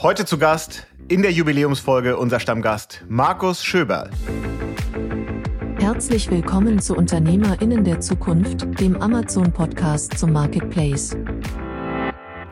Heute zu Gast in der Jubiläumsfolge unser Stammgast Markus Schöberl. Herzlich willkommen zu Unternehmerinnen der Zukunft, dem Amazon-Podcast zum Marketplace.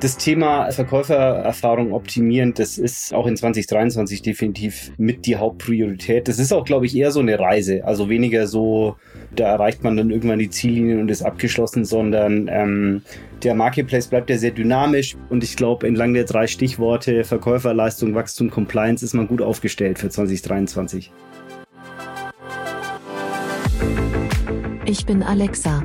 Das Thema Verkäufererfahrung optimieren, das ist auch in 2023 definitiv mit die Hauptpriorität. Das ist auch, glaube ich, eher so eine Reise. Also weniger so, da erreicht man dann irgendwann die Ziellinien und ist abgeschlossen, sondern ähm, der Marketplace bleibt ja sehr dynamisch und ich glaube, entlang der drei Stichworte Verkäuferleistung, Wachstum, Compliance ist man gut aufgestellt für 2023. Ich bin Alexa.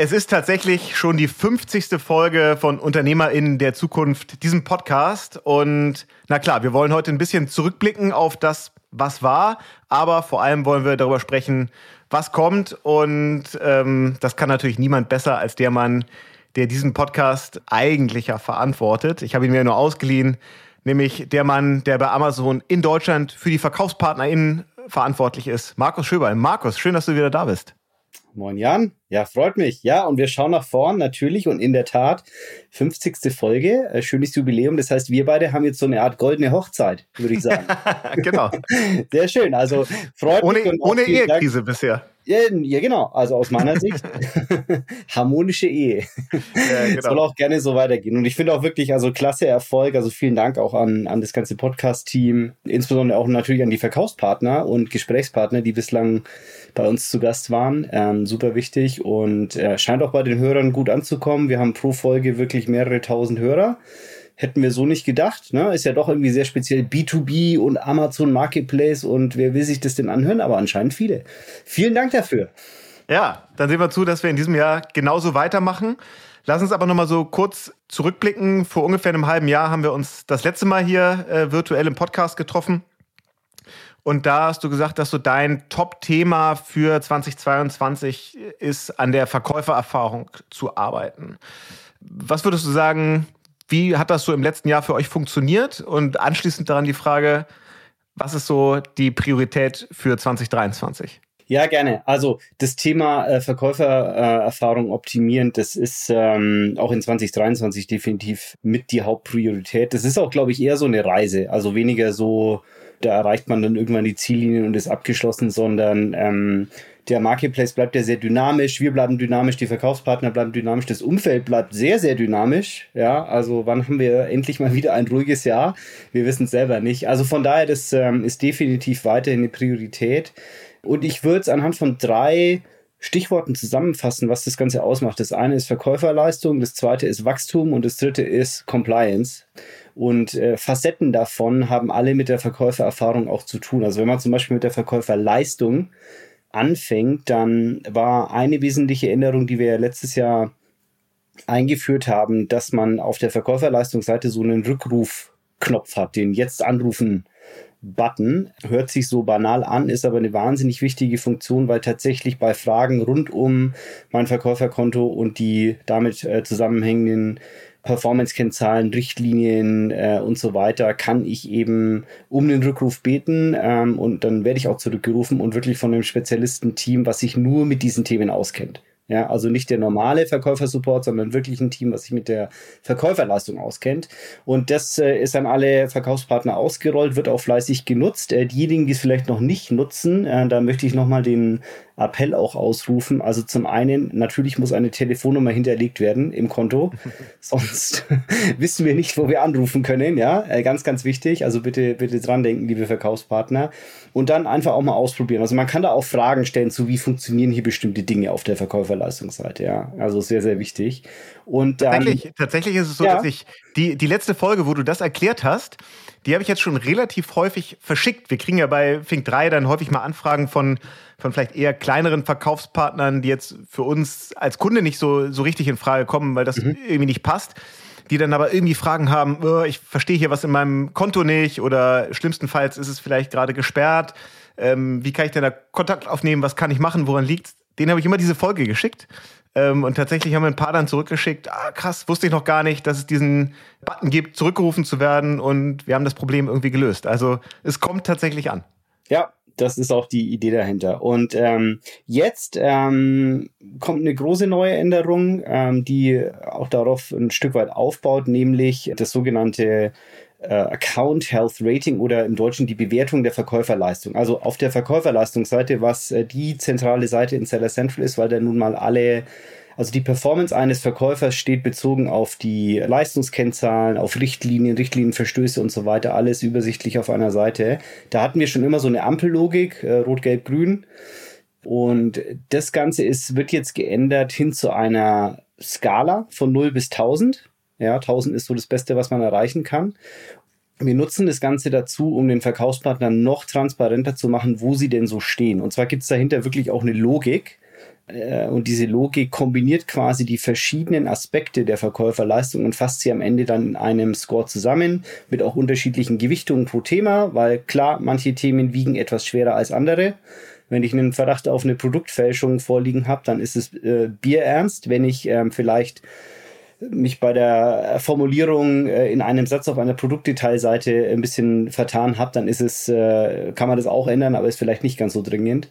Es ist tatsächlich schon die 50. Folge von UnternehmerInnen der Zukunft, diesem Podcast. Und na klar, wir wollen heute ein bisschen zurückblicken auf das, was war, aber vor allem wollen wir darüber sprechen, was kommt. Und ähm, das kann natürlich niemand besser als der Mann, der diesen Podcast eigentlich ja verantwortet. Ich habe ihn mir nur ausgeliehen, nämlich der Mann, der bei Amazon in Deutschland für die VerkaufspartnerInnen verantwortlich ist. Markus Schöber. Markus, schön, dass du wieder da bist. Moin Jan. Ja, freut mich. Ja, und wir schauen nach vorn natürlich und in der Tat 50. Folge, äh, schönes Jubiläum. Das heißt, wir beide haben jetzt so eine Art goldene Hochzeit, würde ich sagen. genau. Sehr schön. Also freut ohne, mich. ohne Ehekrise bisher. Ja, ja, genau. Also aus meiner Sicht harmonische Ehe. Ja, genau. Soll auch gerne so weitergehen. Und ich finde auch wirklich, also klasse Erfolg. Also vielen Dank auch an, an das ganze Podcast-Team, insbesondere auch natürlich an die Verkaufspartner und Gesprächspartner, die bislang bei uns zu Gast waren. Ähm, super wichtig und äh, scheint auch bei den Hörern gut anzukommen. Wir haben pro Folge wirklich mehrere tausend Hörer. Hätten wir so nicht gedacht. Ne? Ist ja doch irgendwie sehr speziell B2B und Amazon Marketplace und wer will sich das denn anhören? Aber anscheinend viele. Vielen Dank dafür. Ja, dann sehen wir zu, dass wir in diesem Jahr genauso weitermachen. Lass uns aber noch mal so kurz zurückblicken. Vor ungefähr einem halben Jahr haben wir uns das letzte Mal hier äh, virtuell im Podcast getroffen. Und da hast du gesagt, dass so dein Top-Thema für 2022 ist, an der Verkäufererfahrung zu arbeiten. Was würdest du sagen, wie hat das so im letzten Jahr für euch funktioniert? Und anschließend daran die Frage, was ist so die Priorität für 2023? Ja, gerne. Also das Thema äh, Verkäufererfahrung optimieren, das ist ähm, auch in 2023 definitiv mit die Hauptpriorität. Das ist auch, glaube ich, eher so eine Reise. Also weniger so, da erreicht man dann irgendwann die Ziellinien und ist abgeschlossen, sondern ähm, der Marketplace bleibt ja sehr dynamisch, wir bleiben dynamisch, die Verkaufspartner bleiben dynamisch, das Umfeld bleibt sehr, sehr dynamisch. Ja, also wann haben wir endlich mal wieder ein ruhiges Jahr? Wir wissen es selber nicht. Also von daher, das ähm, ist definitiv weiterhin eine Priorität. Und ich würde es anhand von drei Stichworten zusammenfassen, was das Ganze ausmacht. Das eine ist Verkäuferleistung, das zweite ist Wachstum und das dritte ist Compliance. Und äh, Facetten davon haben alle mit der Verkäufererfahrung auch zu tun. Also wenn man zum Beispiel mit der Verkäuferleistung anfängt, dann war eine wesentliche Änderung, die wir letztes Jahr eingeführt haben, dass man auf der Verkäuferleistungsseite so einen Rückrufknopf hat, den jetzt anrufen Button. Hört sich so banal an, ist aber eine wahnsinnig wichtige Funktion, weil tatsächlich bei Fragen rund um mein Verkäuferkonto und die damit äh, zusammenhängenden Performance-Kennzahlen, Richtlinien äh, und so weiter, kann ich eben um den Rückruf beten ähm, und dann werde ich auch zurückgerufen und wirklich von einem Spezialistenteam, was sich nur mit diesen Themen auskennt. Ja, also nicht der normale Verkäufersupport, sondern wirklich ein Team, was sich mit der Verkäuferleistung auskennt. Und das äh, ist an alle Verkaufspartner ausgerollt, wird auch fleißig genutzt. Äh, diejenigen, die es vielleicht noch nicht nutzen, äh, da möchte ich nochmal den Appell auch ausrufen. Also zum einen, natürlich muss eine Telefonnummer hinterlegt werden im Konto, sonst wissen wir nicht, wo wir anrufen können. Ja, äh, ganz, ganz wichtig. Also bitte, bitte dran denken, liebe Verkaufspartner. Und dann einfach auch mal ausprobieren. Also man kann da auch Fragen stellen zu, wie funktionieren hier bestimmte Dinge auf der Verkäuferleistungsseite. Ja, also sehr, sehr wichtig. Und tatsächlich, tatsächlich ist es so, ja. dass ich die, die letzte Folge, wo du das erklärt hast, die habe ich jetzt schon relativ häufig verschickt. Wir kriegen ja bei Fink 3 dann häufig mal Anfragen von, von vielleicht eher kleineren Verkaufspartnern, die jetzt für uns als Kunde nicht so, so richtig in Frage kommen, weil das mhm. irgendwie nicht passt. Die dann aber irgendwie Fragen haben, oh, ich verstehe hier was in meinem Konto nicht oder schlimmstenfalls ist es vielleicht gerade gesperrt. Ähm, wie kann ich denn da Kontakt aufnehmen? Was kann ich machen? Woran liegt Den habe ich immer diese Folge geschickt Ähm, und tatsächlich haben wir ein paar dann zurückgeschickt. Ah, krass, wusste ich noch gar nicht, dass es diesen Button gibt, zurückgerufen zu werden. Und wir haben das Problem irgendwie gelöst. Also es kommt tatsächlich an. Ja, das ist auch die Idee dahinter. Und ähm, jetzt ähm, kommt eine große neue Änderung, ähm, die auch darauf ein Stück weit aufbaut, nämlich das sogenannte äh, Account Health Rating oder im Deutschen die Bewertung der Verkäuferleistung. Also auf der Verkäuferleistungsseite, was äh, die zentrale Seite in Seller Central ist, weil da nun mal alle also die Performance eines Verkäufers steht bezogen auf die Leistungskennzahlen, auf Richtlinien, Richtlinienverstöße und so weiter, alles übersichtlich auf einer Seite. Da hatten wir schon immer so eine Ampellogik, äh, rot, gelb, grün. Und das Ganze ist, wird jetzt geändert hin zu einer Skala von 0 bis 1000. Ja, 1000 ist so das Beste, was man erreichen kann. Wir nutzen das Ganze dazu, um den Verkaufspartnern noch transparenter zu machen, wo sie denn so stehen. Und zwar gibt es dahinter wirklich auch eine Logik. Äh, und diese Logik kombiniert quasi die verschiedenen Aspekte der Verkäuferleistung und fasst sie am Ende dann in einem Score zusammen mit auch unterschiedlichen Gewichtungen pro Thema, weil klar, manche Themen wiegen etwas schwerer als andere. Wenn ich einen Verdacht auf eine Produktfälschung vorliegen habe, dann ist es äh, bierernst. Wenn ich ähm, vielleicht mich bei der Formulierung äh, in einem Satz auf einer Produktdetailseite ein bisschen vertan habe, dann ist es, äh, kann man das auch ändern, aber ist vielleicht nicht ganz so dringend.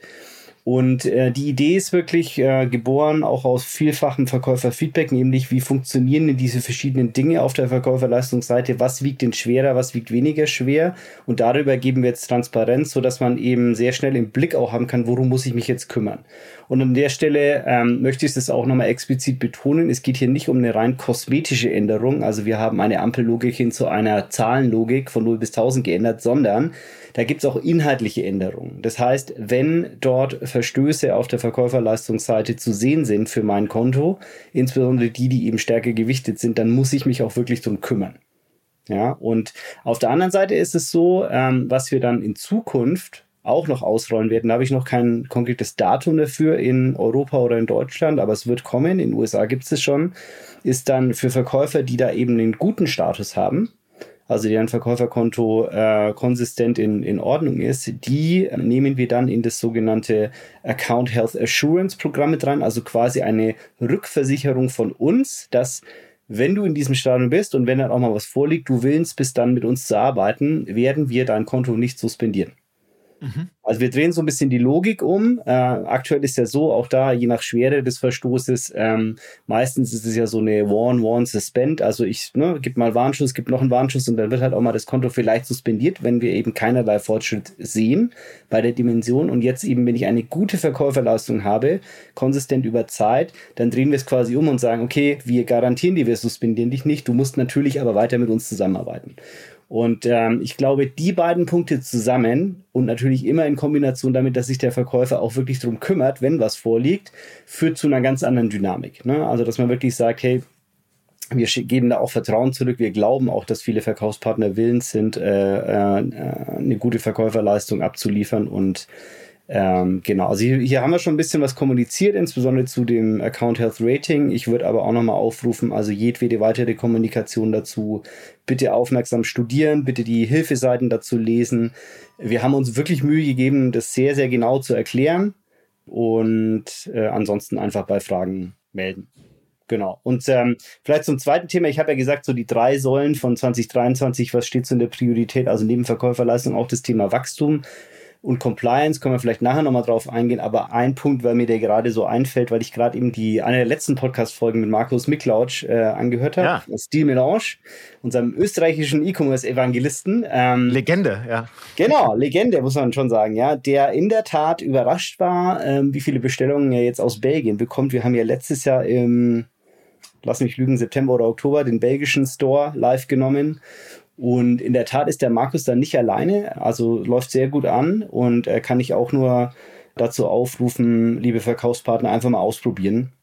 Und äh, die Idee ist wirklich äh, geboren auch aus vielfachem Verkäuferfeedback, nämlich wie funktionieren denn diese verschiedenen Dinge auf der Verkäuferleistungsseite, was wiegt denn schwerer, was wiegt weniger schwer und darüber geben wir jetzt Transparenz, so dass man eben sehr schnell im Blick auch haben kann, worum muss ich mich jetzt kümmern. Und an der Stelle ähm, möchte ich das auch nochmal explizit betonen. Es geht hier nicht um eine rein kosmetische Änderung. Also wir haben eine Ampellogik hin zu einer Zahlenlogik von 0 bis 1000 geändert, sondern da gibt es auch inhaltliche Änderungen. Das heißt, wenn dort Verstöße auf der Verkäuferleistungsseite zu sehen sind für mein Konto, insbesondere die, die eben stärker gewichtet sind, dann muss ich mich auch wirklich drum kümmern. Ja, und auf der anderen Seite ist es so, ähm, was wir dann in Zukunft auch noch ausrollen werden. Da habe ich noch kein konkretes Datum dafür in Europa oder in Deutschland, aber es wird kommen. In den USA gibt es es schon. Ist dann für Verkäufer, die da eben einen guten Status haben, also deren Verkäuferkonto äh, konsistent in, in Ordnung ist, die nehmen wir dann in das sogenannte Account Health Assurance Programm mit rein, also quasi eine Rückversicherung von uns, dass wenn du in diesem Stadium bist und wenn dann auch mal was vorliegt, du willst bis dann mit uns zu arbeiten, werden wir dein Konto nicht suspendieren. Mhm. Also wir drehen so ein bisschen die Logik um. Äh, aktuell ist ja so, auch da, je nach Schwere des Verstoßes, ähm, meistens ist es ja so eine Warn, Warn, Suspend. Also ich ne, gib mal Warnschuss, gib noch einen Warnschuss und dann wird halt auch mal das Konto vielleicht suspendiert, wenn wir eben keinerlei Fortschritt sehen bei der Dimension. Und jetzt eben, wenn ich eine gute Verkäuferleistung habe, konsistent über Zeit, dann drehen wir es quasi um und sagen, okay, wir garantieren dir, wir suspendieren dich nicht. Du musst natürlich aber weiter mit uns zusammenarbeiten. Und ähm, ich glaube, die beiden Punkte zusammen und natürlich immer in Kombination damit, dass sich der Verkäufer auch wirklich darum kümmert, wenn was vorliegt, führt zu einer ganz anderen Dynamik. Ne? Also, dass man wirklich sagt, hey, wir geben da auch Vertrauen zurück. Wir glauben auch, dass viele Verkaufspartner willens sind, äh, äh, eine gute Verkäuferleistung abzuliefern und ähm, genau, also hier, hier, haben wir schon ein bisschen was kommuniziert, insbesondere zu dem Account Health Rating. Ich würde aber auch nochmal aufrufen, also jedwede weitere Kommunikation dazu bitte aufmerksam studieren, bitte die Hilfeseiten dazu lesen. Wir haben uns wirklich Mühe gegeben, das sehr, sehr genau zu erklären und äh, ansonsten einfach bei Fragen melden. Genau. Und ähm, vielleicht zum zweiten Thema. Ich habe ja gesagt, so die drei Säulen von 2023, was steht so in der Priorität? Also neben Verkäuferleistung auch das Thema Wachstum und Compliance können wir vielleicht nachher nochmal drauf eingehen, aber ein Punkt, weil mir der gerade so einfällt, weil ich gerade eben die eine der letzten Podcast-Folgen mit Markus Miklautsch äh, angehört habe, ja. Stil Melange, unserem österreichischen E-Commerce-Evangelisten. Ähm, Legende, ja. Genau, Legende, muss man schon sagen, ja, der in der Tat überrascht war, ähm, wie viele Bestellungen er jetzt aus Belgien bekommt. Wir haben ja letztes Jahr im lass mich lügen, September oder Oktober den belgischen Store live genommen und in der Tat ist der Markus dann nicht alleine, also läuft sehr gut an und er kann ich auch nur dazu aufrufen, liebe Verkaufspartner, einfach mal ausprobieren.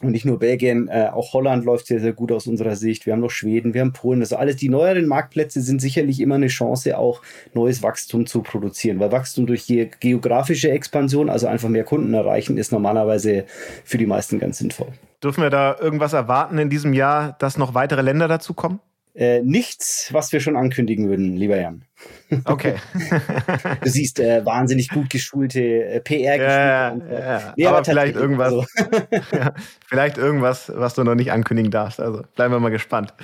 Und nicht nur Belgien, äh, auch Holland läuft sehr, sehr gut aus unserer Sicht. Wir haben noch Schweden, wir haben Polen. Also alles die neueren Marktplätze sind sicherlich immer eine Chance, auch neues Wachstum zu produzieren. Weil Wachstum durch die geografische Expansion, also einfach mehr Kunden erreichen, ist normalerweise für die meisten ganz sinnvoll. Dürfen wir da irgendwas erwarten in diesem Jahr, dass noch weitere Länder dazu kommen? Äh, nichts, was wir schon ankündigen würden, lieber Jan. Okay. du siehst äh, wahnsinnig gut geschulte äh, PR. Ja, ja, ja. Nee, aber, aber vielleicht irgendwas. So. ja, vielleicht irgendwas, was du noch nicht ankündigen darfst. Also bleiben wir mal gespannt.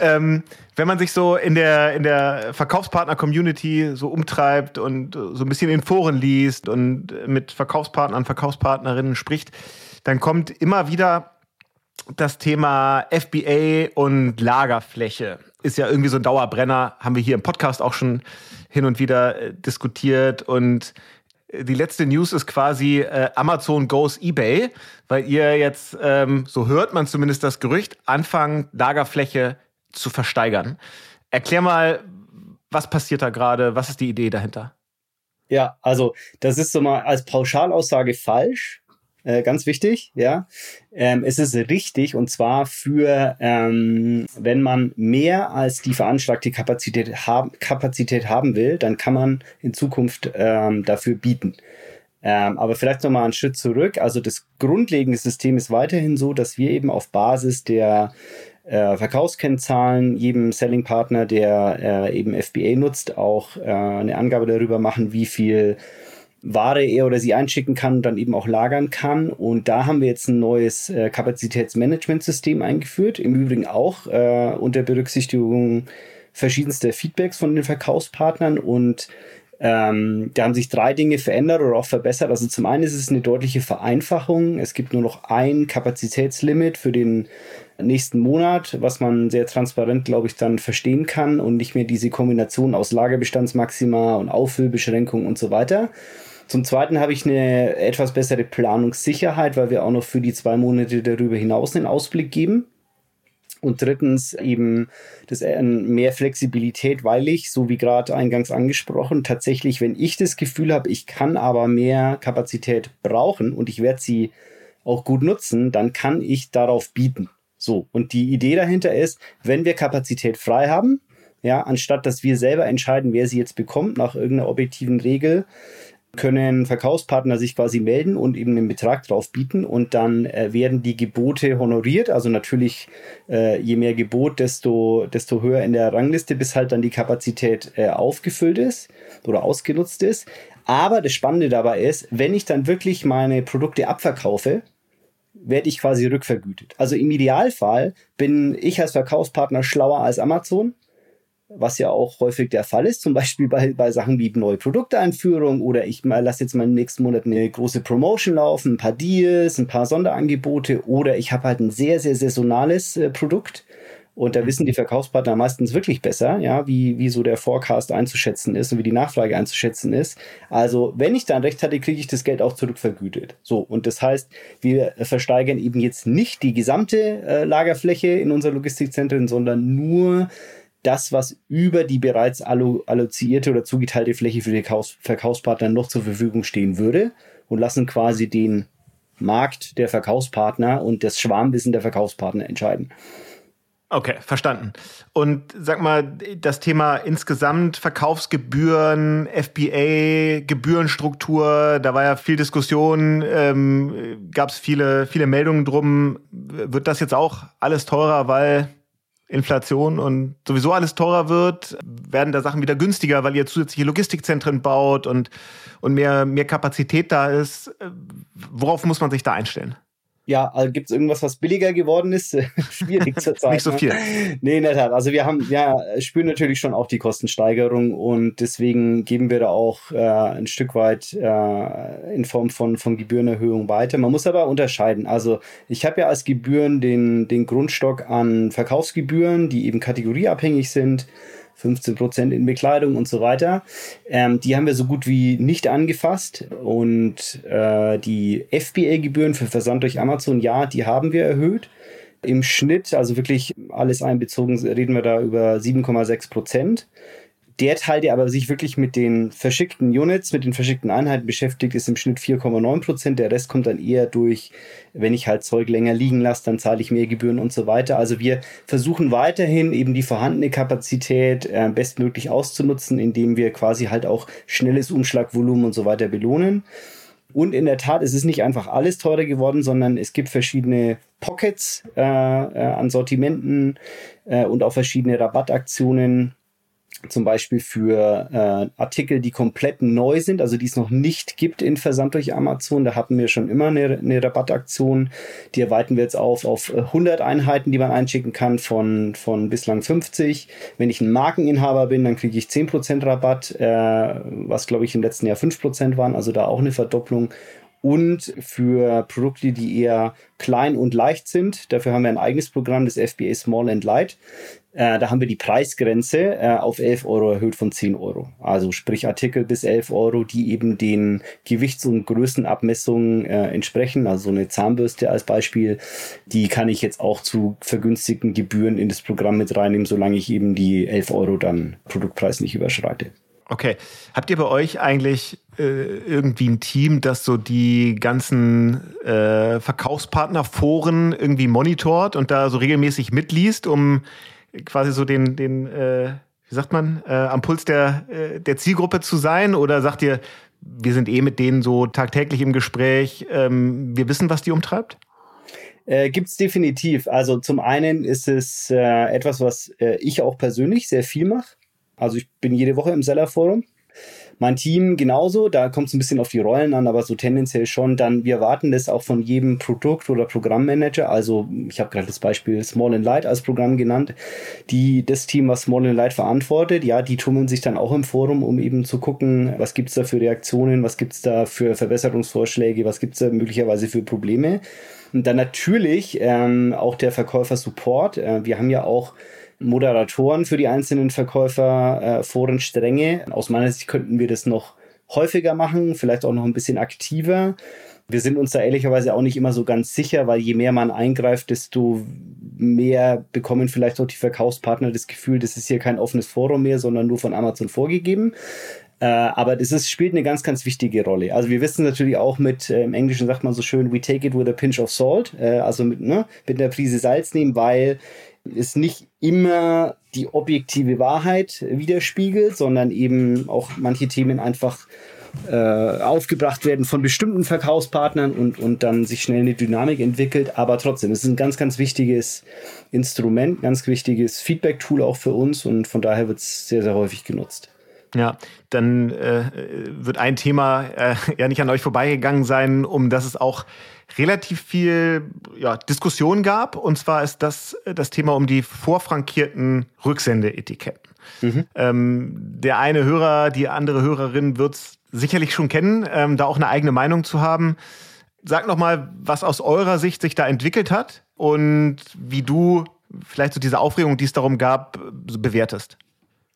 Ähm, wenn man sich so in der, in der Verkaufspartner-Community so umtreibt und so ein bisschen in Foren liest und mit Verkaufspartnern, Verkaufspartnerinnen spricht, dann kommt immer wieder das Thema FBA und Lagerfläche ist ja irgendwie so ein Dauerbrenner, haben wir hier im Podcast auch schon hin und wieder äh, diskutiert und äh, die letzte News ist quasi äh, Amazon goes eBay, weil ihr jetzt, ähm, so hört man zumindest das Gerücht, anfangen, Lagerfläche zu versteigern. Erklär mal, was passiert da gerade? Was ist die Idee dahinter? Ja, also das ist so mal als Pauschalaussage falsch. Äh, ganz wichtig, ja. Ähm, es ist richtig und zwar für, ähm, wenn man mehr als die veranschlagte Kapazität, haben, Kapazität haben will, dann kann man in Zukunft ähm, dafür bieten. Ähm, aber vielleicht nochmal einen Schritt zurück. Also das grundlegende System ist weiterhin so, dass wir eben auf Basis der äh, Verkaufskennzahlen jedem Selling-Partner, der äh, eben FBA nutzt, auch äh, eine Angabe darüber machen, wie viel Ware er oder sie einschicken kann und dann eben auch lagern kann. Und da haben wir jetzt ein neues äh, Kapazitätsmanagementsystem eingeführt. Im Übrigen auch äh, unter Berücksichtigung verschiedenster Feedbacks von den Verkaufspartnern. Und ähm, da haben sich drei Dinge verändert oder auch verbessert. Also zum einen ist es eine deutliche Vereinfachung. Es gibt nur noch ein Kapazitätslimit für den nächsten Monat, was man sehr transparent, glaube ich, dann verstehen kann und nicht mehr diese Kombination aus Lagerbestandsmaxima und Auffüllbeschränkungen und so weiter. Zum Zweiten habe ich eine etwas bessere Planungssicherheit, weil wir auch noch für die zwei Monate darüber hinaus einen Ausblick geben. Und drittens eben das äh, mehr Flexibilität, weil ich, so wie gerade eingangs angesprochen, tatsächlich, wenn ich das Gefühl habe, ich kann aber mehr Kapazität brauchen und ich werde sie auch gut nutzen, dann kann ich darauf bieten. So, und die Idee dahinter ist, wenn wir Kapazität frei haben, ja, anstatt dass wir selber entscheiden, wer sie jetzt bekommt nach irgendeiner objektiven Regel, können Verkaufspartner sich quasi melden und eben einen Betrag drauf bieten und dann äh, werden die Gebote honoriert. Also natürlich, äh, je mehr Gebot, desto, desto höher in der Rangliste, bis halt dann die Kapazität äh, aufgefüllt ist oder ausgenutzt ist. Aber das Spannende dabei ist, wenn ich dann wirklich meine Produkte abverkaufe, werde ich quasi rückvergütet. Also im Idealfall bin ich als Verkaufspartner schlauer als Amazon was ja auch häufig der Fall ist, zum Beispiel bei, bei Sachen wie neue Produkteinführung oder ich lasse jetzt mal im nächsten Monat eine große Promotion laufen, ein paar Deals, ein paar Sonderangebote oder ich habe halt ein sehr, sehr saisonales äh, Produkt und da wissen die Verkaufspartner meistens wirklich besser, ja, wie, wie so der Forecast einzuschätzen ist und wie die Nachfrage einzuschätzen ist. Also, wenn ich dann recht hatte, kriege ich das Geld auch zurückvergütet. So, und das heißt, wir versteigern eben jetzt nicht die gesamte äh, Lagerfläche in unser Logistikzentren, sondern nur das, was über die bereits allo allozierte oder zugeteilte Fläche für die Kaufs Verkaufspartner noch zur Verfügung stehen würde und lassen quasi den Markt der Verkaufspartner und das Schwarmwissen der Verkaufspartner entscheiden. Okay, verstanden. Und sag mal, das Thema insgesamt Verkaufsgebühren, FBA, Gebührenstruktur, da war ja viel Diskussion, ähm, gab es viele, viele Meldungen drum. Wird das jetzt auch alles teurer, weil Inflation und sowieso alles teurer wird, werden da Sachen wieder günstiger, weil ihr zusätzliche Logistikzentren baut und, und mehr, mehr Kapazität da ist. Worauf muss man sich da einstellen? Ja, also gibt es irgendwas, was billiger geworden ist? Schwierig zurzeit. Nicht so ne? viel. Nee, in der Tat. Also wir haben, ja, spüren natürlich schon auch die Kostensteigerung und deswegen geben wir da auch äh, ein Stück weit äh, in Form von, von Gebührenerhöhung weiter. Man muss aber unterscheiden. Also ich habe ja als Gebühren den, den Grundstock an Verkaufsgebühren, die eben kategorieabhängig sind. 15 Prozent in Bekleidung und so weiter. Ähm, die haben wir so gut wie nicht angefasst. Und äh, die FBA-Gebühren für Versand durch Amazon, ja, die haben wir erhöht. Im Schnitt, also wirklich alles einbezogen, reden wir da über 7,6 Prozent. Der Teil, der aber sich wirklich mit den verschickten Units, mit den verschickten Einheiten beschäftigt, ist im Schnitt 4,9 Prozent. Der Rest kommt dann eher durch, wenn ich halt Zeug länger liegen lasse, dann zahle ich mehr Gebühren und so weiter. Also wir versuchen weiterhin eben die vorhandene Kapazität äh, bestmöglich auszunutzen, indem wir quasi halt auch schnelles Umschlagvolumen und so weiter belohnen. Und in der Tat, es ist nicht einfach alles teurer geworden, sondern es gibt verschiedene Pockets äh, äh, an Sortimenten äh, und auch verschiedene Rabattaktionen zum Beispiel für äh, Artikel, die komplett neu sind, also die es noch nicht gibt in Versand durch Amazon. Da hatten wir schon immer eine, eine Rabattaktion. Die erweitern wir jetzt auf auf 100 Einheiten, die man einschicken kann von, von bislang 50. Wenn ich ein Markeninhaber bin, dann kriege ich 10% Rabatt, äh, was glaube ich im letzten Jahr 5% waren, also da auch eine Verdopplung und für Produkte, die eher klein und leicht sind. Dafür haben wir ein eigenes Programm, das FBA Small and Light. Äh, da haben wir die Preisgrenze äh, auf 11 Euro erhöht von 10 Euro. Also sprich Artikel bis 11 Euro, die eben den Gewichts- und Größenabmessungen äh, entsprechen. Also eine Zahnbürste als Beispiel, die kann ich jetzt auch zu vergünstigten Gebühren in das Programm mit reinnehmen, solange ich eben die 11 Euro dann Produktpreis nicht überschreite. Okay. Habt ihr bei euch eigentlich äh, irgendwie ein Team, das so die ganzen äh, Verkaufspartnerforen irgendwie monitort und da so regelmäßig mitliest, um quasi so den, den äh, wie sagt man, äh, am Puls der, äh, der Zielgruppe zu sein? Oder sagt ihr, wir sind eh mit denen so tagtäglich im Gespräch, ähm, wir wissen, was die umtreibt? Äh, Gibt es definitiv. Also zum einen ist es äh, etwas, was äh, ich auch persönlich sehr viel mache. Also ich bin jede Woche im Seller-Forum. Mein Team genauso, da kommt es ein bisschen auf die Rollen an, aber so tendenziell schon. Dann, wir erwarten das auch von jedem Produkt- oder Programmmanager. Also ich habe gerade das Beispiel Small and Light als Programm genannt. Die, das Team, was Small and Light verantwortet, ja, die tummeln sich dann auch im Forum, um eben zu gucken, was gibt's da für Reaktionen, was gibt's da für Verbesserungsvorschläge, was gibt's da möglicherweise für Probleme. Und dann natürlich ähm, auch der Verkäufer-Support. Äh, wir haben ja auch Moderatoren für die einzelnen Verkäufer, äh, Forenstränge. Aus meiner Sicht könnten wir das noch häufiger machen, vielleicht auch noch ein bisschen aktiver. Wir sind uns da ehrlicherweise auch nicht immer so ganz sicher, weil je mehr man eingreift, desto mehr bekommen vielleicht auch die Verkaufspartner das Gefühl, das ist hier kein offenes Forum mehr, sondern nur von Amazon vorgegeben. Äh, aber das ist, spielt eine ganz, ganz wichtige Rolle. Also wir wissen natürlich auch mit, äh, im Englischen sagt man so schön, we take it with a pinch of salt, äh, also mit, ne, mit einer Prise Salz nehmen, weil es nicht immer die objektive Wahrheit widerspiegelt, sondern eben auch manche Themen einfach äh, aufgebracht werden von bestimmten Verkaufspartnern und, und dann sich schnell eine Dynamik entwickelt. Aber trotzdem, es ist ein ganz, ganz wichtiges Instrument, ganz wichtiges Feedback-Tool auch für uns und von daher wird es sehr, sehr häufig genutzt. Ja, dann äh, wird ein Thema äh, ja nicht an euch vorbeigegangen sein, um das es auch relativ viel ja, Diskussion gab. Und zwar ist das das Thema um die vorfrankierten Rücksendeetiketten. Mhm. Ähm, der eine Hörer, die andere Hörerin wird es sicherlich schon kennen, ähm, da auch eine eigene Meinung zu haben. Sag noch mal, was aus eurer Sicht sich da entwickelt hat und wie du vielleicht so diese Aufregung, die es darum gab, bewertest.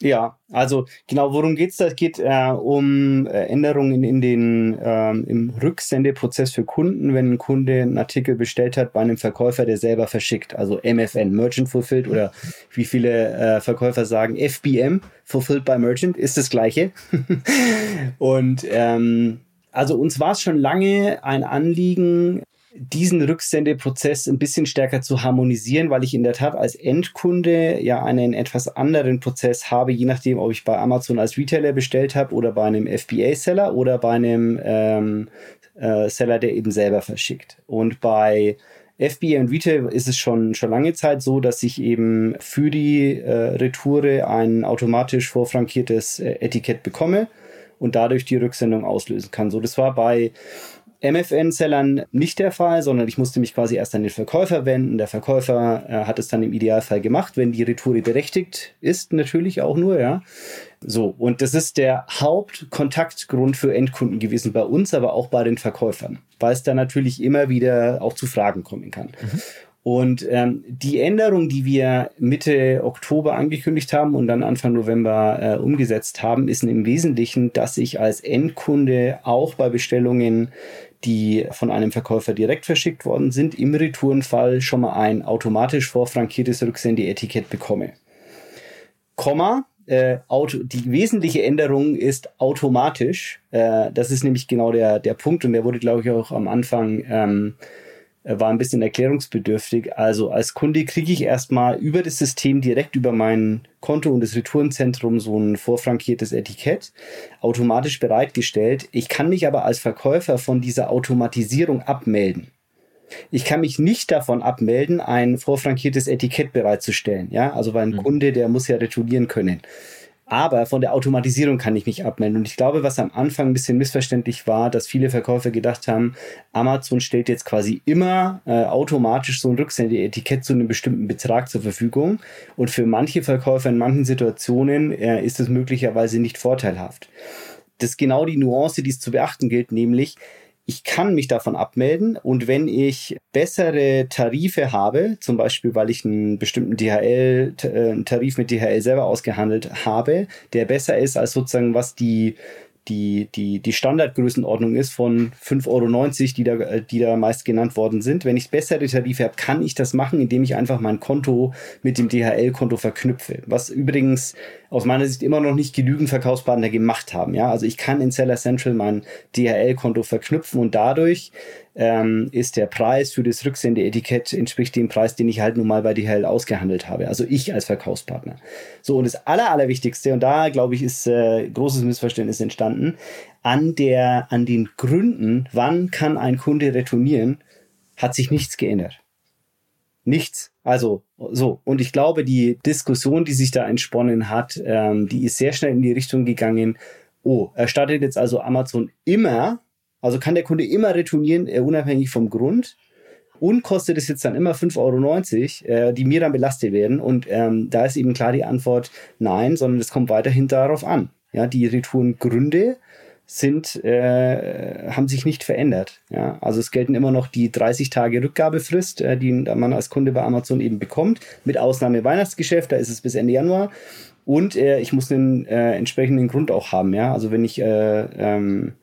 Ja, also genau, worum geht's da? Es geht äh, um äh, Änderungen in den, ähm, im Rücksendeprozess für Kunden, wenn ein Kunde einen Artikel bestellt hat bei einem Verkäufer, der selber verschickt, also MFN, Merchant Fulfilled oder wie viele äh, Verkäufer sagen, FBM, Fulfilled by Merchant, ist das gleiche. Und ähm, also uns war es schon lange ein Anliegen, diesen Rücksendeprozess ein bisschen stärker zu harmonisieren, weil ich in der Tat als Endkunde ja einen etwas anderen Prozess habe, je nachdem, ob ich bei Amazon als Retailer bestellt habe oder bei einem FBA-Seller oder bei einem ähm, äh, Seller, der eben selber verschickt. Und bei FBA und Retail ist es schon, schon lange Zeit so, dass ich eben für die äh, Retoure ein automatisch vorfrankiertes äh, Etikett bekomme und dadurch die Rücksendung auslösen kann. So, das war bei MFN-Sellern nicht der Fall, sondern ich musste mich quasi erst an den Verkäufer wenden. Der Verkäufer äh, hat es dann im Idealfall gemacht, wenn die Retoure berechtigt ist, natürlich auch nur, ja. So, und das ist der Hauptkontaktgrund für Endkunden gewesen bei uns, aber auch bei den Verkäufern, weil es da natürlich immer wieder auch zu Fragen kommen kann. Mhm. Und ähm, die Änderung, die wir Mitte Oktober angekündigt haben und dann Anfang November äh, umgesetzt haben, ist im Wesentlichen, dass ich als Endkunde auch bei Bestellungen die von einem Verkäufer direkt verschickt worden sind, im Retourenfall schon mal ein automatisch vorfrankiertes Rücksendeetikett bekomme. Komma, äh, auto, die wesentliche Änderung ist automatisch. Äh, das ist nämlich genau der, der Punkt und der wurde, glaube ich, auch am Anfang ähm, äh, war ein bisschen erklärungsbedürftig. Also als Kunde kriege ich erstmal über das System direkt über mein Konto und das Retourenzentrum so ein vorfrankiertes Etikett automatisch bereitgestellt. Ich kann mich aber als Verkäufer von dieser Automatisierung abmelden. Ich kann mich nicht davon abmelden, ein vorfrankiertes Etikett bereitzustellen. Ja, also weil ein mhm. Kunde, der muss ja retournieren können. Aber von der Automatisierung kann ich mich abmelden. Und ich glaube, was am Anfang ein bisschen missverständlich war, dass viele Verkäufer gedacht haben, Amazon stellt jetzt quasi immer äh, automatisch so ein Rücksendeetikett zu einem bestimmten Betrag zur Verfügung. Und für manche Verkäufer in manchen Situationen äh, ist es möglicherweise nicht vorteilhaft. Das ist genau die Nuance, die es zu beachten gilt, nämlich ich kann mich davon abmelden. Und wenn ich bessere Tarife habe, zum Beispiel weil ich einen bestimmten DHL, äh, einen Tarif mit DHL selber ausgehandelt habe, der besser ist als sozusagen was die die, die, die Standardgrößenordnung ist von 5,90 Euro, die da, äh, die da meist genannt worden sind. Wenn ich bessere Tarife habe, kann ich das machen, indem ich einfach mein Konto mit dem DHL-Konto verknüpfe. Was übrigens aus meiner Sicht immer noch nicht genügend Verkaufspartner gemacht haben. Ja, also ich kann in Seller Central mein DHL-Konto verknüpfen und dadurch ähm, ist der Preis für das Rücksendeetikett entspricht dem Preis, den ich halt nun mal bei DHL ausgehandelt habe. Also ich als Verkaufspartner. So, und das Aller, Allerwichtigste, und da glaube ich, ist äh, großes Missverständnis entstanden, an der, an den Gründen, wann kann ein Kunde retournieren, hat sich nichts geändert. Nichts. Also so. Und ich glaube, die Diskussion, die sich da entsponnen hat, ähm, die ist sehr schnell in die Richtung gegangen. Oh, erstattet jetzt also Amazon immer also kann der Kunde immer retournieren, äh, unabhängig vom Grund. Und kostet es jetzt dann immer 5,90 Euro, äh, die mir dann belastet werden. Und ähm, da ist eben klar die Antwort nein, sondern es kommt weiterhin darauf an. Ja, die Retourengründe sind, äh, haben sich nicht verändert. Ja, also es gelten immer noch die 30 Tage Rückgabefrist, äh, die man als Kunde bei Amazon eben bekommt, mit Ausnahme Weihnachtsgeschäft, da ist es bis Ende Januar. Und äh, ich muss einen äh, entsprechenden Grund auch haben. Ja, also wenn ich äh, ähm,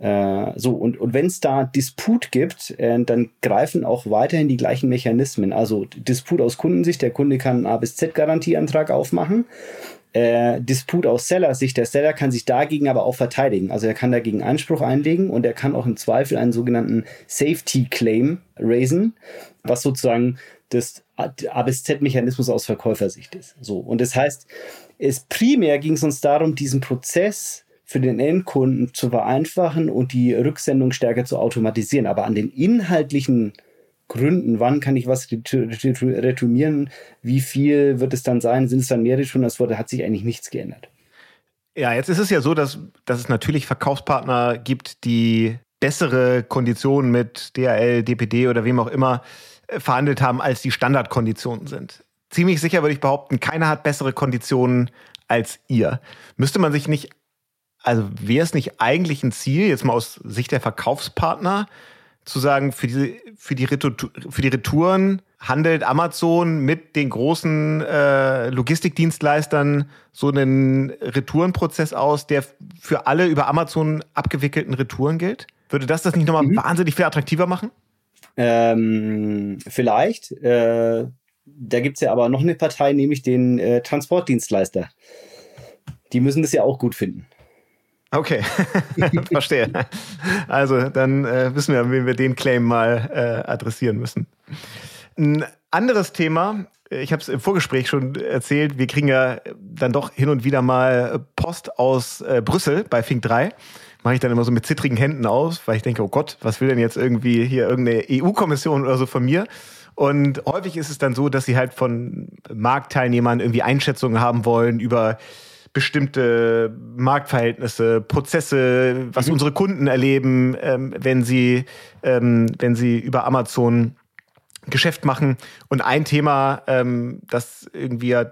äh, so, und, und wenn es da Disput gibt, äh, dann greifen auch weiterhin die gleichen Mechanismen. Also Disput aus Kundensicht, der Kunde kann einen A bis Z-Garantieantrag aufmachen. Äh, Disput aus Seller-Sicht, der Seller kann sich dagegen aber auch verteidigen. Also er kann dagegen Einspruch einlegen und er kann auch im Zweifel einen sogenannten Safety Claim raisen, was sozusagen das A bis Z-Mechanismus aus Verkäufersicht ist. So, und das heißt, es primär ging es uns darum, diesen Prozess für den Endkunden zu vereinfachen und die Rücksendung stärker zu automatisieren. Aber an den inhaltlichen Gründen, wann kann ich was retournieren, wie viel wird es dann sein, sind es dann mehr Retouren als vorher, hat sich eigentlich nichts geändert. Ja, jetzt ist es ja so, dass, dass es natürlich Verkaufspartner gibt, die bessere Konditionen mit DHL, DPD oder wem auch immer äh, verhandelt haben, als die Standardkonditionen sind. Ziemlich sicher würde ich behaupten, keiner hat bessere Konditionen als ihr. Müsste man sich nicht also wäre es nicht eigentlich ein Ziel, jetzt mal aus Sicht der Verkaufspartner, zu sagen, für die, für die, Retour, für die Retouren handelt Amazon mit den großen äh, Logistikdienstleistern so einen Retourenprozess aus, der für alle über Amazon abgewickelten Retouren gilt? Würde das das nicht nochmal mhm. wahnsinnig viel attraktiver machen? Ähm, vielleicht. Äh, da gibt's ja aber noch eine Partei, nämlich den äh, Transportdienstleister. Die müssen das ja auch gut finden. Okay, verstehe. Also dann äh, wissen wir, wie wir den Claim mal äh, adressieren müssen. Ein anderes Thema, ich habe es im Vorgespräch schon erzählt, wir kriegen ja dann doch hin und wieder mal Post aus äh, Brüssel bei Fink 3. Mache ich dann immer so mit zittrigen Händen aus, weil ich denke, oh Gott, was will denn jetzt irgendwie hier irgendeine EU-Kommission oder so von mir? Und häufig ist es dann so, dass sie halt von Marktteilnehmern irgendwie Einschätzungen haben wollen über bestimmte Marktverhältnisse, Prozesse, was mhm. unsere Kunden erleben, ähm, wenn sie, ähm, wenn sie über Amazon Geschäft machen. Und ein Thema, ähm, das irgendwie ja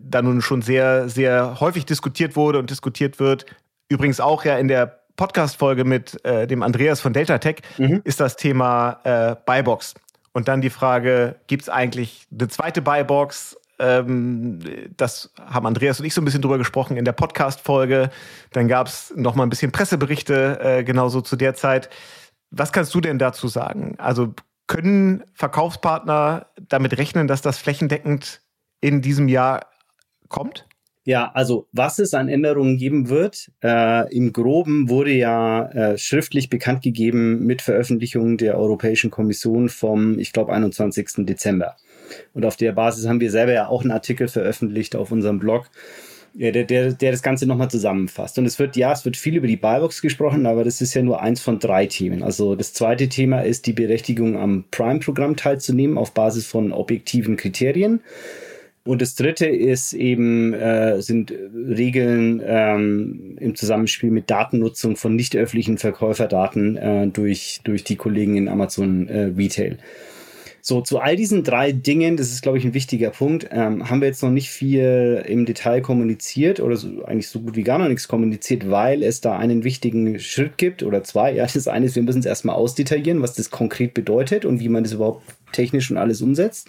da nun schon sehr, sehr häufig diskutiert wurde und diskutiert wird, übrigens auch ja in der Podcast-Folge mit äh, dem Andreas von Delta Tech, mhm. ist das Thema äh, Buybox. Und dann die Frage, gibt es eigentlich eine zweite Buybox? Ähm, das haben Andreas und ich so ein bisschen drüber gesprochen in der Podcast-Folge. Dann gab es noch mal ein bisschen Presseberichte äh, genauso zu der Zeit. Was kannst du denn dazu sagen? Also können Verkaufspartner damit rechnen, dass das flächendeckend in diesem Jahr kommt? Ja, also was es an Änderungen geben wird, äh, im Groben wurde ja äh, schriftlich bekannt gegeben mit Veröffentlichung der Europäischen Kommission vom, ich glaube, 21. Dezember. Und auf der Basis haben wir selber ja auch einen Artikel veröffentlicht auf unserem Blog, der, der, der das Ganze nochmal zusammenfasst. Und es wird, ja, es wird viel über die Buybox gesprochen, aber das ist ja nur eins von drei Themen. Also das zweite Thema ist die Berechtigung am Prime-Programm teilzunehmen auf Basis von objektiven Kriterien. Und das dritte ist eben, äh, sind Regeln ähm, im Zusammenspiel mit Datennutzung von nicht öffentlichen Verkäuferdaten äh, durch, durch die Kollegen in Amazon äh, Retail. So, zu all diesen drei Dingen, das ist, glaube ich, ein wichtiger Punkt, ähm, haben wir jetzt noch nicht viel im Detail kommuniziert oder so, eigentlich so gut wie gar noch nichts kommuniziert, weil es da einen wichtigen Schritt gibt oder zwei. Ja, das eine ist, wir müssen es erstmal ausdetaillieren, was das konkret bedeutet und wie man das überhaupt technisch und alles umsetzt.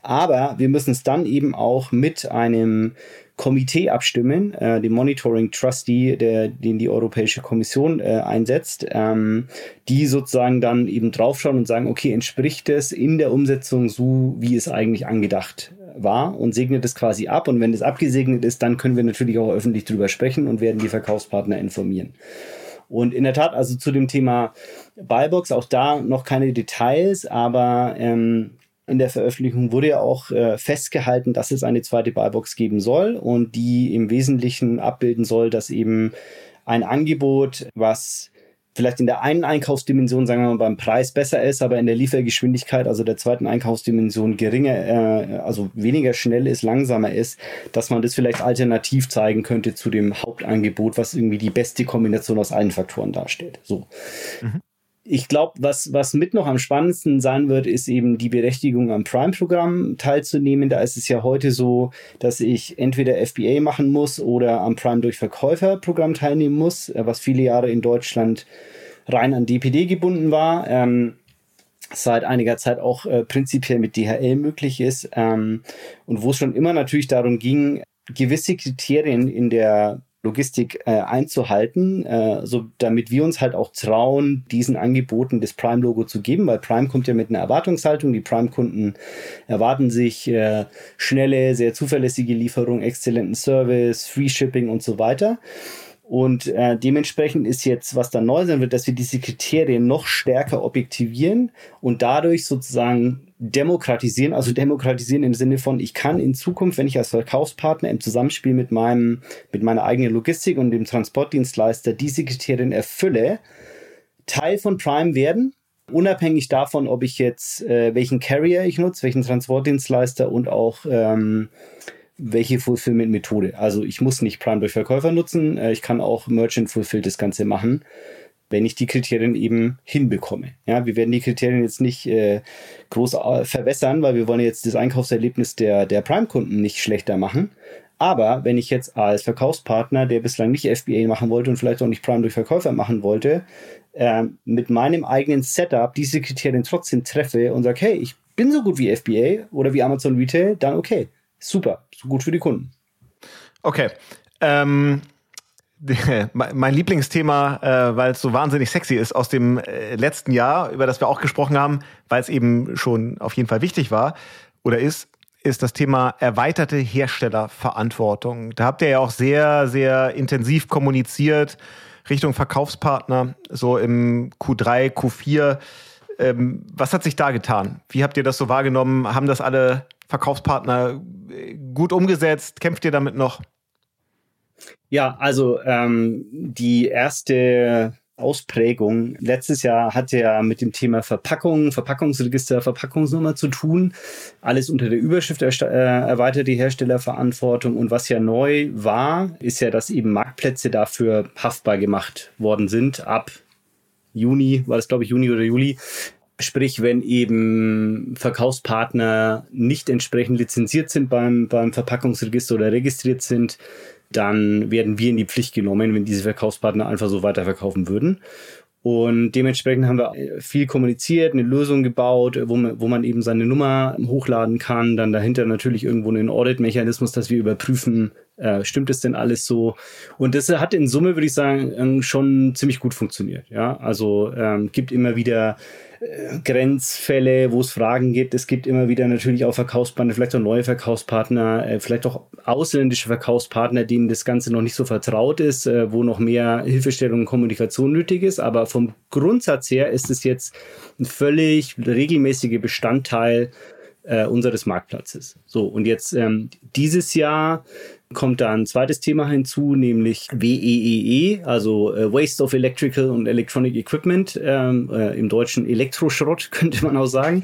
Aber wir müssen es dann eben auch mit einem Komitee abstimmen, äh, dem Monitoring Trustee, der, den die Europäische Kommission äh, einsetzt, ähm, die sozusagen dann eben draufschauen und sagen, okay, entspricht es in der Umsetzung so, wie es eigentlich angedacht war und segnet es quasi ab. Und wenn es abgesegnet ist, dann können wir natürlich auch öffentlich drüber sprechen und werden die Verkaufspartner informieren. Und in der Tat, also zu dem Thema Buybox, auch da noch keine Details, aber ähm, in der Veröffentlichung wurde ja auch äh, festgehalten, dass es eine zweite Buybox geben soll und die im Wesentlichen abbilden soll, dass eben ein Angebot, was vielleicht in der einen Einkaufsdimension, sagen wir mal, beim Preis besser ist, aber in der Liefergeschwindigkeit, also der zweiten Einkaufsdimension geringer, äh, also weniger schnell ist, langsamer ist, dass man das vielleicht alternativ zeigen könnte zu dem Hauptangebot, was irgendwie die beste Kombination aus allen Faktoren darstellt. So. Mhm ich glaube, was, was mit noch am spannendsten sein wird, ist eben die Berechtigung am Prime-Programm teilzunehmen. Da ist es ja heute so, dass ich entweder FBA machen muss oder am Prime durch Verkäufer-Programm teilnehmen muss, äh, was viele Jahre in Deutschland rein an DPD gebunden war. Ähm, seit einiger Zeit auch äh, prinzipiell mit DHL möglich ist ähm, und wo es schon immer natürlich darum ging, gewisse Kriterien in der Logistik äh, einzuhalten, äh, so damit wir uns halt auch trauen, diesen Angeboten das Prime-Logo zu geben, weil Prime kommt ja mit einer Erwartungshaltung. Die Prime-Kunden erwarten sich äh, schnelle, sehr zuverlässige Lieferung, exzellenten Service, Free Shipping und so weiter. Und äh, dementsprechend ist jetzt, was dann neu sein wird, dass wir diese Kriterien noch stärker objektivieren und dadurch sozusagen demokratisieren, also demokratisieren im Sinne von, ich kann in Zukunft, wenn ich als Verkaufspartner im Zusammenspiel mit meinem, mit meiner eigenen Logistik und dem Transportdienstleister diese Kriterien erfülle, Teil von Prime werden, unabhängig davon, ob ich jetzt äh, welchen Carrier ich nutze, welchen Transportdienstleister und auch ähm, welche Fulfillment-Methode. Also ich muss nicht Prime durch Verkäufer nutzen, äh, ich kann auch Merchant Fulfill das Ganze machen, wenn ich die Kriterien eben hinbekomme. Ja, wir werden die Kriterien jetzt nicht äh, groß äh, verwässern, weil wir wollen jetzt das Einkaufserlebnis der, der Prime-Kunden nicht schlechter machen. Aber wenn ich jetzt als Verkaufspartner, der bislang nicht FBA machen wollte und vielleicht auch nicht Prime durch Verkäufer machen wollte, äh, mit meinem eigenen Setup diese Kriterien trotzdem treffe und sage, hey, ich bin so gut wie FBA oder wie Amazon Retail, dann okay super, so gut für die Kunden. Okay. Ähm, mein Lieblingsthema, äh, weil es so wahnsinnig sexy ist, aus dem äh, letzten Jahr, über das wir auch gesprochen haben, weil es eben schon auf jeden Fall wichtig war oder ist, ist das Thema erweiterte Herstellerverantwortung. Da habt ihr ja auch sehr, sehr intensiv kommuniziert Richtung Verkaufspartner, so im Q3, Q4. Ähm, was hat sich da getan? Wie habt ihr das so wahrgenommen? Haben das alle Verkaufspartner äh, gut umgesetzt? Kämpft ihr damit noch? Ja, also ähm, die erste Ausprägung. Letztes Jahr hatte ja mit dem Thema Verpackung, Verpackungsregister, Verpackungsnummer zu tun. Alles unter der Überschrift äh, erweiterte Herstellerverantwortung. Und was ja neu war, ist ja, dass eben Marktplätze dafür haftbar gemacht worden sind. Ab Juni, war das glaube ich Juni oder Juli, Sprich, wenn eben Verkaufspartner nicht entsprechend lizenziert sind beim, beim Verpackungsregister oder registriert sind, dann werden wir in die Pflicht genommen, wenn diese Verkaufspartner einfach so weiterverkaufen würden. Und dementsprechend haben wir viel kommuniziert, eine Lösung gebaut, wo man, wo man eben seine Nummer hochladen kann. Dann dahinter natürlich irgendwo einen Audit-Mechanismus, dass wir überprüfen, Äh, stimmt es denn alles so? Und das hat in Summe, würde ich sagen, ähm, schon ziemlich gut funktioniert. Ja, also ähm, gibt immer wieder äh, Grenzfälle, wo es Fragen gibt. Es gibt immer wieder natürlich auch Verkaufspartner, vielleicht auch neue Verkaufspartner, äh, vielleicht auch ausländische Verkaufspartner, denen das Ganze noch nicht so vertraut ist, äh, wo noch mehr Hilfestellung und Kommunikation nötig ist. Aber vom Grundsatz her ist es jetzt ein völlig regelmäßiger Bestandteil äh, unseres Marktplatzes. So, und jetzt ähm, dieses Jahr kommt da ein zweites Thema hinzu, nämlich WEEE, e, also äh, Waste of Electrical and Electronic Equipment, ähm, äh, im Deutschen Elektroschrott, könnte man auch sagen.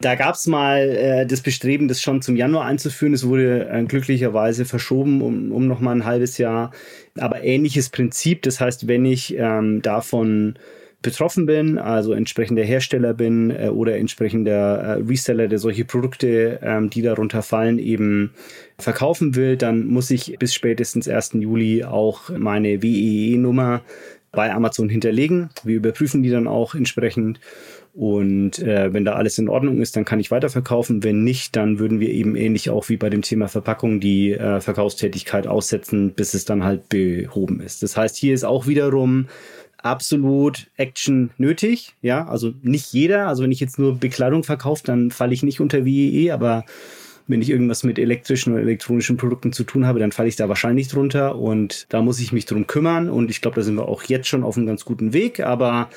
Da gab es mal äh, das Bestreben, das schon zum Januar einzuführen. Es wurde äh, glücklicherweise verschoben um, um nochmal ein halbes Jahr. Aber ähnliches Prinzip. Das heißt, wenn ich ähm, davon betroffen bin, also entsprechender Hersteller bin äh, oder entsprechender äh, Reseller, der solche Produkte, ähm, die darunter fallen, eben verkaufen will, dann muss ich bis spätestens 1. Juli auch meine WEE-Nummer bei Amazon hinterlegen. Wir überprüfen die dann auch entsprechend. Und äh, wenn da alles in Ordnung ist, dann kann ich weiterverkaufen. Wenn nicht, dann würden wir eben ähnlich auch wie bei dem Thema Verpackung die äh, Verkaufstätigkeit aussetzen, bis es dann halt behoben ist. Das heißt, hier ist auch wiederum absolut Action nötig. Ja, also nicht jeder. Also wenn ich jetzt nur Bekleidung verkaufe, dann falle ich nicht unter WEE, aber wenn ich irgendwas mit elektrischen oder elektronischen Produkten zu tun habe, dann falle ich da wahrscheinlich drunter und da muss ich mich drum kümmern und ich glaube, da sind wir auch jetzt schon auf einem ganz guten Weg, aber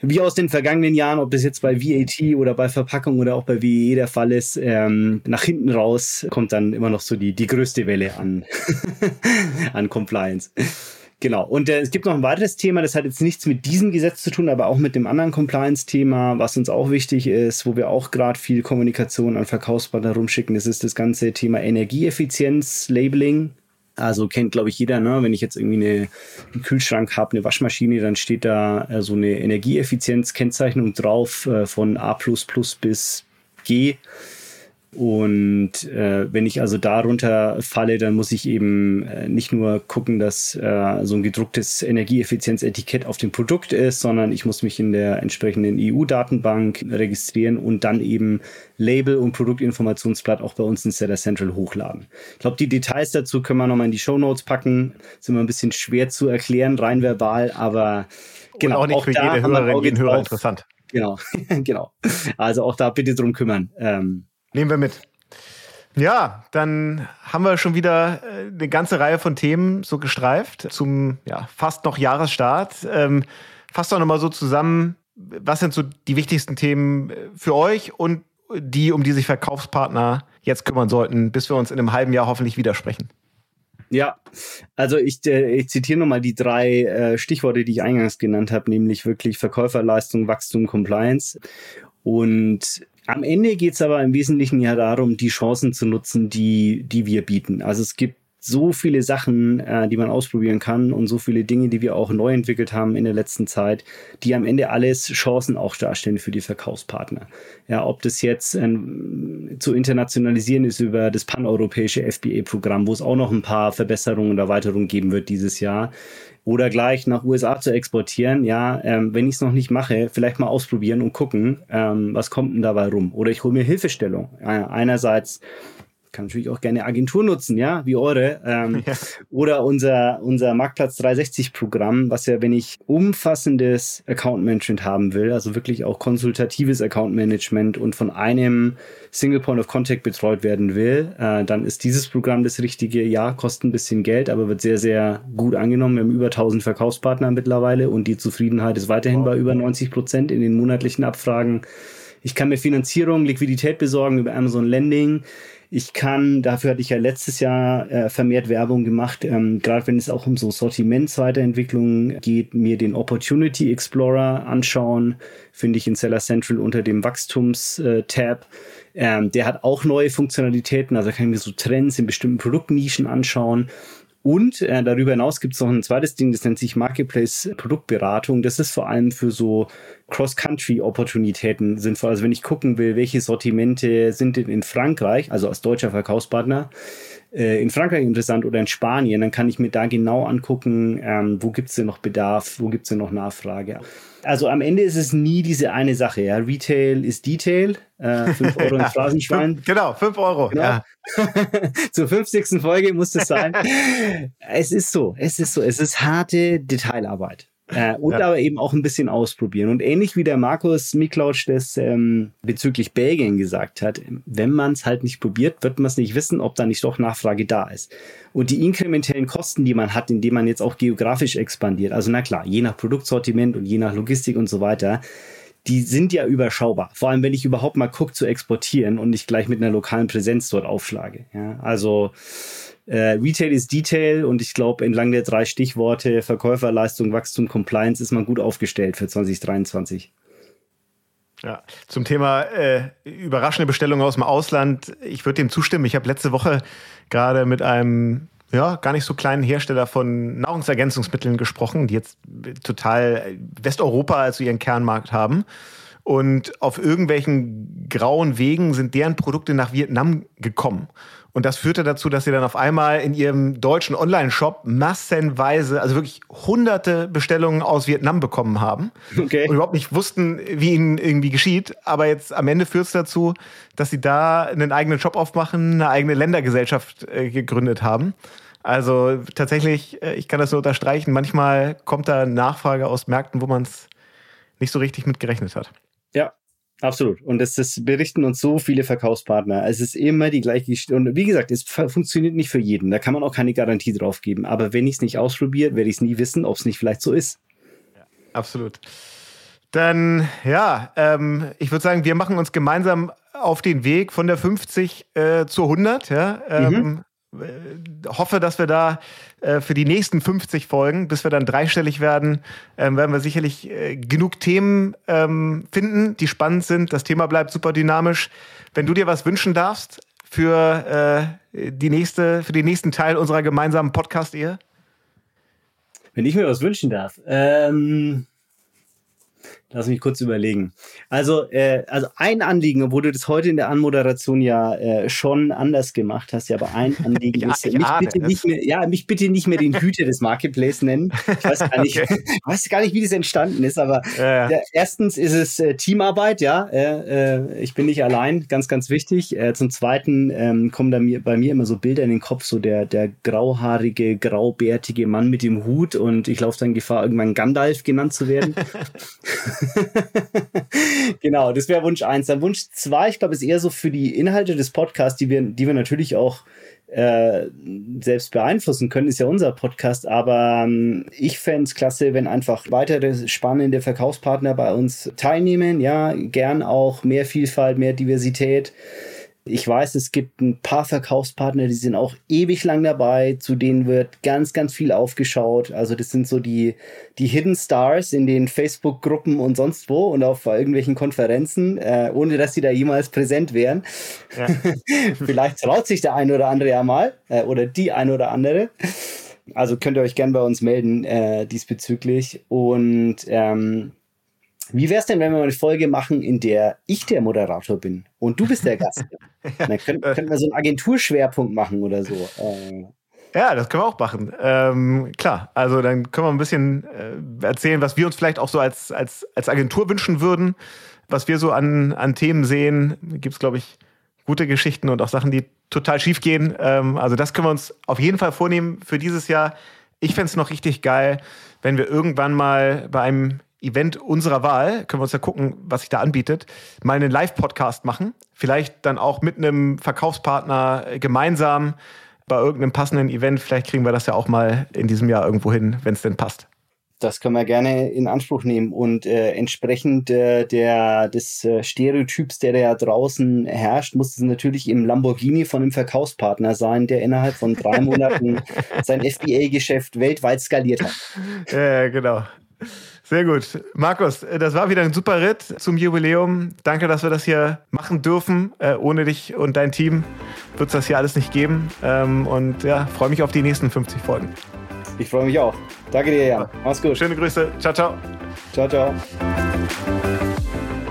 wie aus den vergangenen Jahren, ob das jetzt bei VAT oder bei Verpackung oder auch bei WEE der Fall ist, ähm, nach hinten raus kommt dann immer noch so die, die größte Welle an, an Compliance. Genau. Und äh, es gibt noch ein weiteres Thema, das hat jetzt nichts mit diesem Gesetz zu tun, aber auch mit dem anderen Compliance-Thema, was uns auch wichtig ist, wo wir auch gerade viel Kommunikation an Verkaufspartner rumschicken. Das ist das ganze Thema Energieeffizienz-Labeling. Also kennt, glaube ich, jeder, ne? wenn ich jetzt irgendwie eine, einen Kühlschrank habe, eine Waschmaschine, dann steht da äh, so eine Energieeffizienz-Kennzeichnung drauf äh, von A bis G. Und äh, wenn ich also darunter falle, dann muss ich eben äh, nicht nur gucken, dass äh, so ein gedrucktes Energieeffizienzetikett auf dem Produkt ist, sondern ich muss mich in der entsprechenden EU-Datenbank registrieren und dann eben Label und Produktinformationsblatt auch bei uns in Seller Central hochladen. Ich glaube, die Details dazu können wir nochmal in die Show Notes packen. Sind immer ein bisschen schwer zu erklären, rein verbal, aber genau. Und auch nicht auch für jede Hörerin, jeden Hörer interessant. Genau, genau. Also auch da bitte drum kümmern. Ähm, Nehmen wir mit. Ja, dann haben wir schon wieder äh, eine ganze Reihe von Themen so gestreift zum ja, fast noch Jahresstart. Ähm, fasst doch nochmal so zusammen, was sind so die wichtigsten Themen äh, für euch und die, um die sich Verkaufspartner jetzt kümmern sollten, bis wir uns in einem halben Jahr hoffentlich widersprechen. Ja, also ich, äh, ich zitiere nochmal die drei Stichworte, die ich eingangs genannt habe, nämlich wirklich Verkäuferleistung, Wachstum, Compliance. Und am Ende geht es aber im Wesentlichen ja darum, die Chancen zu nutzen, die, die wir bieten. Also es gibt so viele Sachen, äh, die man ausprobieren kann und so viele Dinge, die wir auch neu entwickelt haben in der letzten Zeit, die am Ende alles Chancen auch darstellen für die Verkaufspartner. Ja, ob das jetzt ähm, zu internationalisieren ist über das paneuropäische FBA-Programm, wo es auch noch ein paar Verbesserungen und Erweiterungen geben wird dieses Jahr oder gleich nach USA zu exportieren, ja, ähm, wenn ich es noch nicht mache, vielleicht mal ausprobieren und gucken, ähm, was kommt denn dabei rum. Oder ich hole mir Hilfestellung. Äh, einerseits kann natürlich auch gerne Agentur nutzen, ja, wie eure. Ähm, ja. Oder unser, unser Marktplatz 360 Programm, was ja, wenn ich umfassendes Account Management haben will, also wirklich auch konsultatives Account Management und von einem Single Point of Contact betreut werden will, äh, dann ist dieses Programm das richtige. Ja, kostet ein bisschen Geld, aber wird sehr, sehr gut angenommen. Wir haben über 1000 Verkaufspartner mittlerweile und die Zufriedenheit ist weiterhin bei über 90 Prozent in den monatlichen Abfragen. Ich kann mir Finanzierung, Liquidität besorgen über Amazon Lending. Ich kann, dafür hatte ich ja letztes Jahr äh, vermehrt Werbung gemacht, ähm, gerade wenn es auch um so Sortimentsweiterentwicklung geht, mir den Opportunity Explorer anschauen, finde ich in Seller Central unter dem Wachstums-Tab. Äh, ähm, der hat auch neue Funktionalitäten, also kann ich mir so Trends in bestimmten Produktnischen anschauen. Und äh, darüber hinaus gibt es noch ein zweites Ding, das nennt sich Marketplace Produktberatung. Das ist vor allem für so Cross-Country-Opportunitäten sinnvoll. Also wenn ich gucken will, welche Sortimente sind denn in Frankreich, also als deutscher Verkaufspartner, äh, in Frankreich interessant oder in Spanien, dann kann ich mir da genau angucken, ähm, wo gibt es denn noch Bedarf, wo gibt es denn noch Nachfrage. Also am Ende ist es nie diese eine Sache. Ja? Retail ist Detail. Äh, 5 Euro ins Phrasenschwein. genau, 5 Euro. Genau. Ja. Zur 50. Folge muss es sein. es ist so, es ist so, es ist harte Detailarbeit. Äh, und ja. aber eben auch ein bisschen ausprobieren. Und ähnlich wie der Markus Miklausch das ähm, bezüglich Belgien gesagt hat, wenn man es halt nicht probiert, wird man es nicht wissen, ob da nicht doch Nachfrage da ist. Und die inkrementellen Kosten, die man hat, indem man jetzt auch geografisch expandiert, also na klar, je nach Produktsortiment und je nach Logistik und so weiter, die sind ja überschaubar. Vor allem, wenn ich überhaupt mal gucke zu exportieren und nicht gleich mit einer lokalen Präsenz dort aufschlage. Ja, also äh, Retail ist Detail und ich glaube, entlang der drei Stichworte Verkäuferleistung, Wachstum, Compliance ist man gut aufgestellt für 2023. Ja, zum Thema äh, überraschende Bestellungen aus dem Ausland. Ich würde dem zustimmen. Ich habe letzte Woche gerade mit einem ja, gar nicht so kleinen Hersteller von Nahrungsergänzungsmitteln gesprochen, die jetzt total Westeuropa als ihren Kernmarkt haben. Und auf irgendwelchen grauen Wegen sind deren Produkte nach Vietnam gekommen. Und das führte dazu, dass sie dann auf einmal in ihrem deutschen Online-Shop massenweise, also wirklich hunderte Bestellungen aus Vietnam bekommen haben. Okay. Und überhaupt nicht wussten, wie ihnen irgendwie geschieht. Aber jetzt am Ende führt es dazu, dass sie da einen eigenen Shop aufmachen, eine eigene Ländergesellschaft äh, gegründet haben. Also tatsächlich, äh, ich kann das nur unterstreichen, manchmal kommt da Nachfrage aus Märkten, wo man es nicht so richtig mit gerechnet hat. Ja, Absolut. Und das, das berichten uns so viele Verkaufspartner. Es ist immer die gleiche Geschichte. Und wie gesagt, es funktioniert nicht für jeden. Da kann man auch keine Garantie drauf geben. Aber wenn ich es nicht ausprobiere, werde ich es nie wissen, ob es nicht vielleicht so ist. Ja, absolut. Dann, ja, ähm, ich würde sagen, wir machen uns gemeinsam auf den Weg von der 50 äh, zur 100. Ja? Ähm, mhm. Äh, hoffe, dass wir da äh, für die nächsten 50 Folgen, bis wir dann dreistellig werden, ähm, werden wir sicherlich äh, genug Themen ähm, finden, die spannend sind. Das Thema bleibt super dynamisch. Wenn du dir was wünschen darfst für äh, die nächste, für den nächsten Teil unserer gemeinsamen Podcast-Ehe? Wenn ich mir was wünschen darf. Ähm Lass mich kurz überlegen. Also, äh, also ein Anliegen, obwohl du das heute in der Anmoderation ja äh, schon anders gemacht hast, ja, aber ein Anliegen ja, ist, mich bitte nicht mehr, ja, mich bitte nicht mehr den Hüter des Marketplace nennen. Ich weiß gar nicht, okay. weiß gar nicht, wie das entstanden ist, aber ja, ja. erstens ist es äh, Teamarbeit, ja. Äh, äh, ich bin nicht allein, ganz, ganz wichtig. Äh, zum Zweiten ähm, kommen da mir, bei mir immer so Bilder in den Kopf, so der, der grauhaarige, graubärtige Mann mit dem Hut und ich laufe dann Gefahr, irgendwann Gandalf genannt zu werden. genau, das wäre Wunsch eins. Dann Wunsch zwei, ich glaube, ist eher so für die Inhalte des Podcasts, die wir, die wir natürlich auch äh, selbst beeinflussen können, ist ja unser Podcast. Aber ähm, ich fände es klasse, wenn einfach weitere spannende Verkaufspartner bei uns teilnehmen. Ja, gern auch mehr Vielfalt, mehr Diversität. Ich weiß, es gibt ein paar Verkaufspartner, die sind auch ewig lang dabei, zu denen wird ganz, ganz viel aufgeschaut. Also das sind so die, die Hidden Stars in den Facebook-Gruppen und sonst wo und auf irgendwelchen Konferenzen, äh, ohne dass sie da jemals präsent wären. Ja. Vielleicht traut sich der ein oder andere ja mal äh, oder die ein oder andere. Also könnt ihr euch gern bei uns melden äh, diesbezüglich. Und ähm, wie wäre es denn, wenn wir mal eine Folge machen, in der ich der Moderator bin und du bist der Gast? Dann könnten, könnten wir so einen Agenturschwerpunkt machen oder so. Äh, ja, das können wir auch machen. Ähm, klar, also dann können wir ein bisschen äh, erzählen, was wir uns vielleicht auch so als, als, als Agentur wünschen würden, was wir so an, an Themen sehen. Gibt es, glaube ich, gute Geschichten und auch Sachen, die total schief gehen. Ähm, also das können wir uns auf jeden Fall vornehmen für dieses Jahr. Ich fände es noch richtig geil, wenn wir irgendwann mal bei einem Event unserer Wahl, können wir uns ja gucken, was sich da anbietet, mal einen Live-Podcast machen. Vielleicht dann auch mit einem Verkaufspartner gemeinsam bei irgendeinem passenden Event. Vielleicht kriegen wir das ja auch mal in diesem Jahr irgendwo hin, wenn es denn passt. Das können wir gerne in Anspruch nehmen und äh, entsprechend äh, der des äh, Stereotyps, der da draußen herrscht, muss es natürlich im Lamborghini von einem Verkaufspartner sein, der innerhalb von drei Monaten sein FBA-Geschäft weltweit skaliert hat. Ja, genau. Sehr gut. Markus, das war wieder ein super Ritt zum Jubiläum. Danke, dass wir das hier machen dürfen. Äh, ohne dich und dein Team wird es das hier alles nicht geben. Ähm, und ja, freue mich auf die nächsten 50 Folgen. Ich freue mich auch. Danke dir, Jan. Mach's gut. Schöne Grüße. Ciao, ciao. Ciao, ciao.